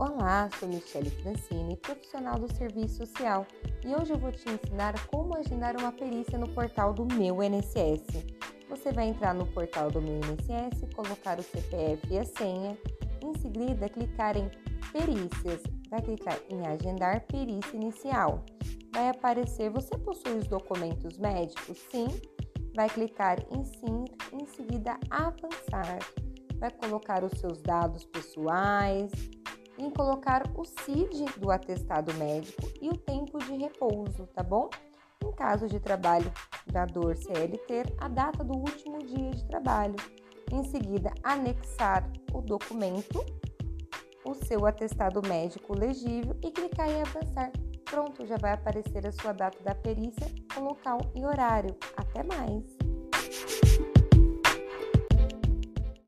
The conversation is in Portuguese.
Olá, sou Michele Francini, profissional do Serviço Social, e hoje eu vou te ensinar como agendar uma perícia no portal do Meu INSS. Você vai entrar no portal do Meu INSS, colocar o CPF e a senha, em seguida clicar em Perícias, vai clicar em Agendar Perícia Inicial. Vai aparecer: Você possui os documentos médicos? Sim. Vai clicar em Sim, em seguida Avançar. Vai colocar os seus dados pessoais, em colocar o CID do atestado médico e o tempo de repouso, tá bom? Em caso de trabalho da CLT, a data do último dia de trabalho. Em seguida, anexar o documento, o seu atestado médico legível e clicar em avançar. Pronto, já vai aparecer a sua data da perícia, o local e horário. Até mais!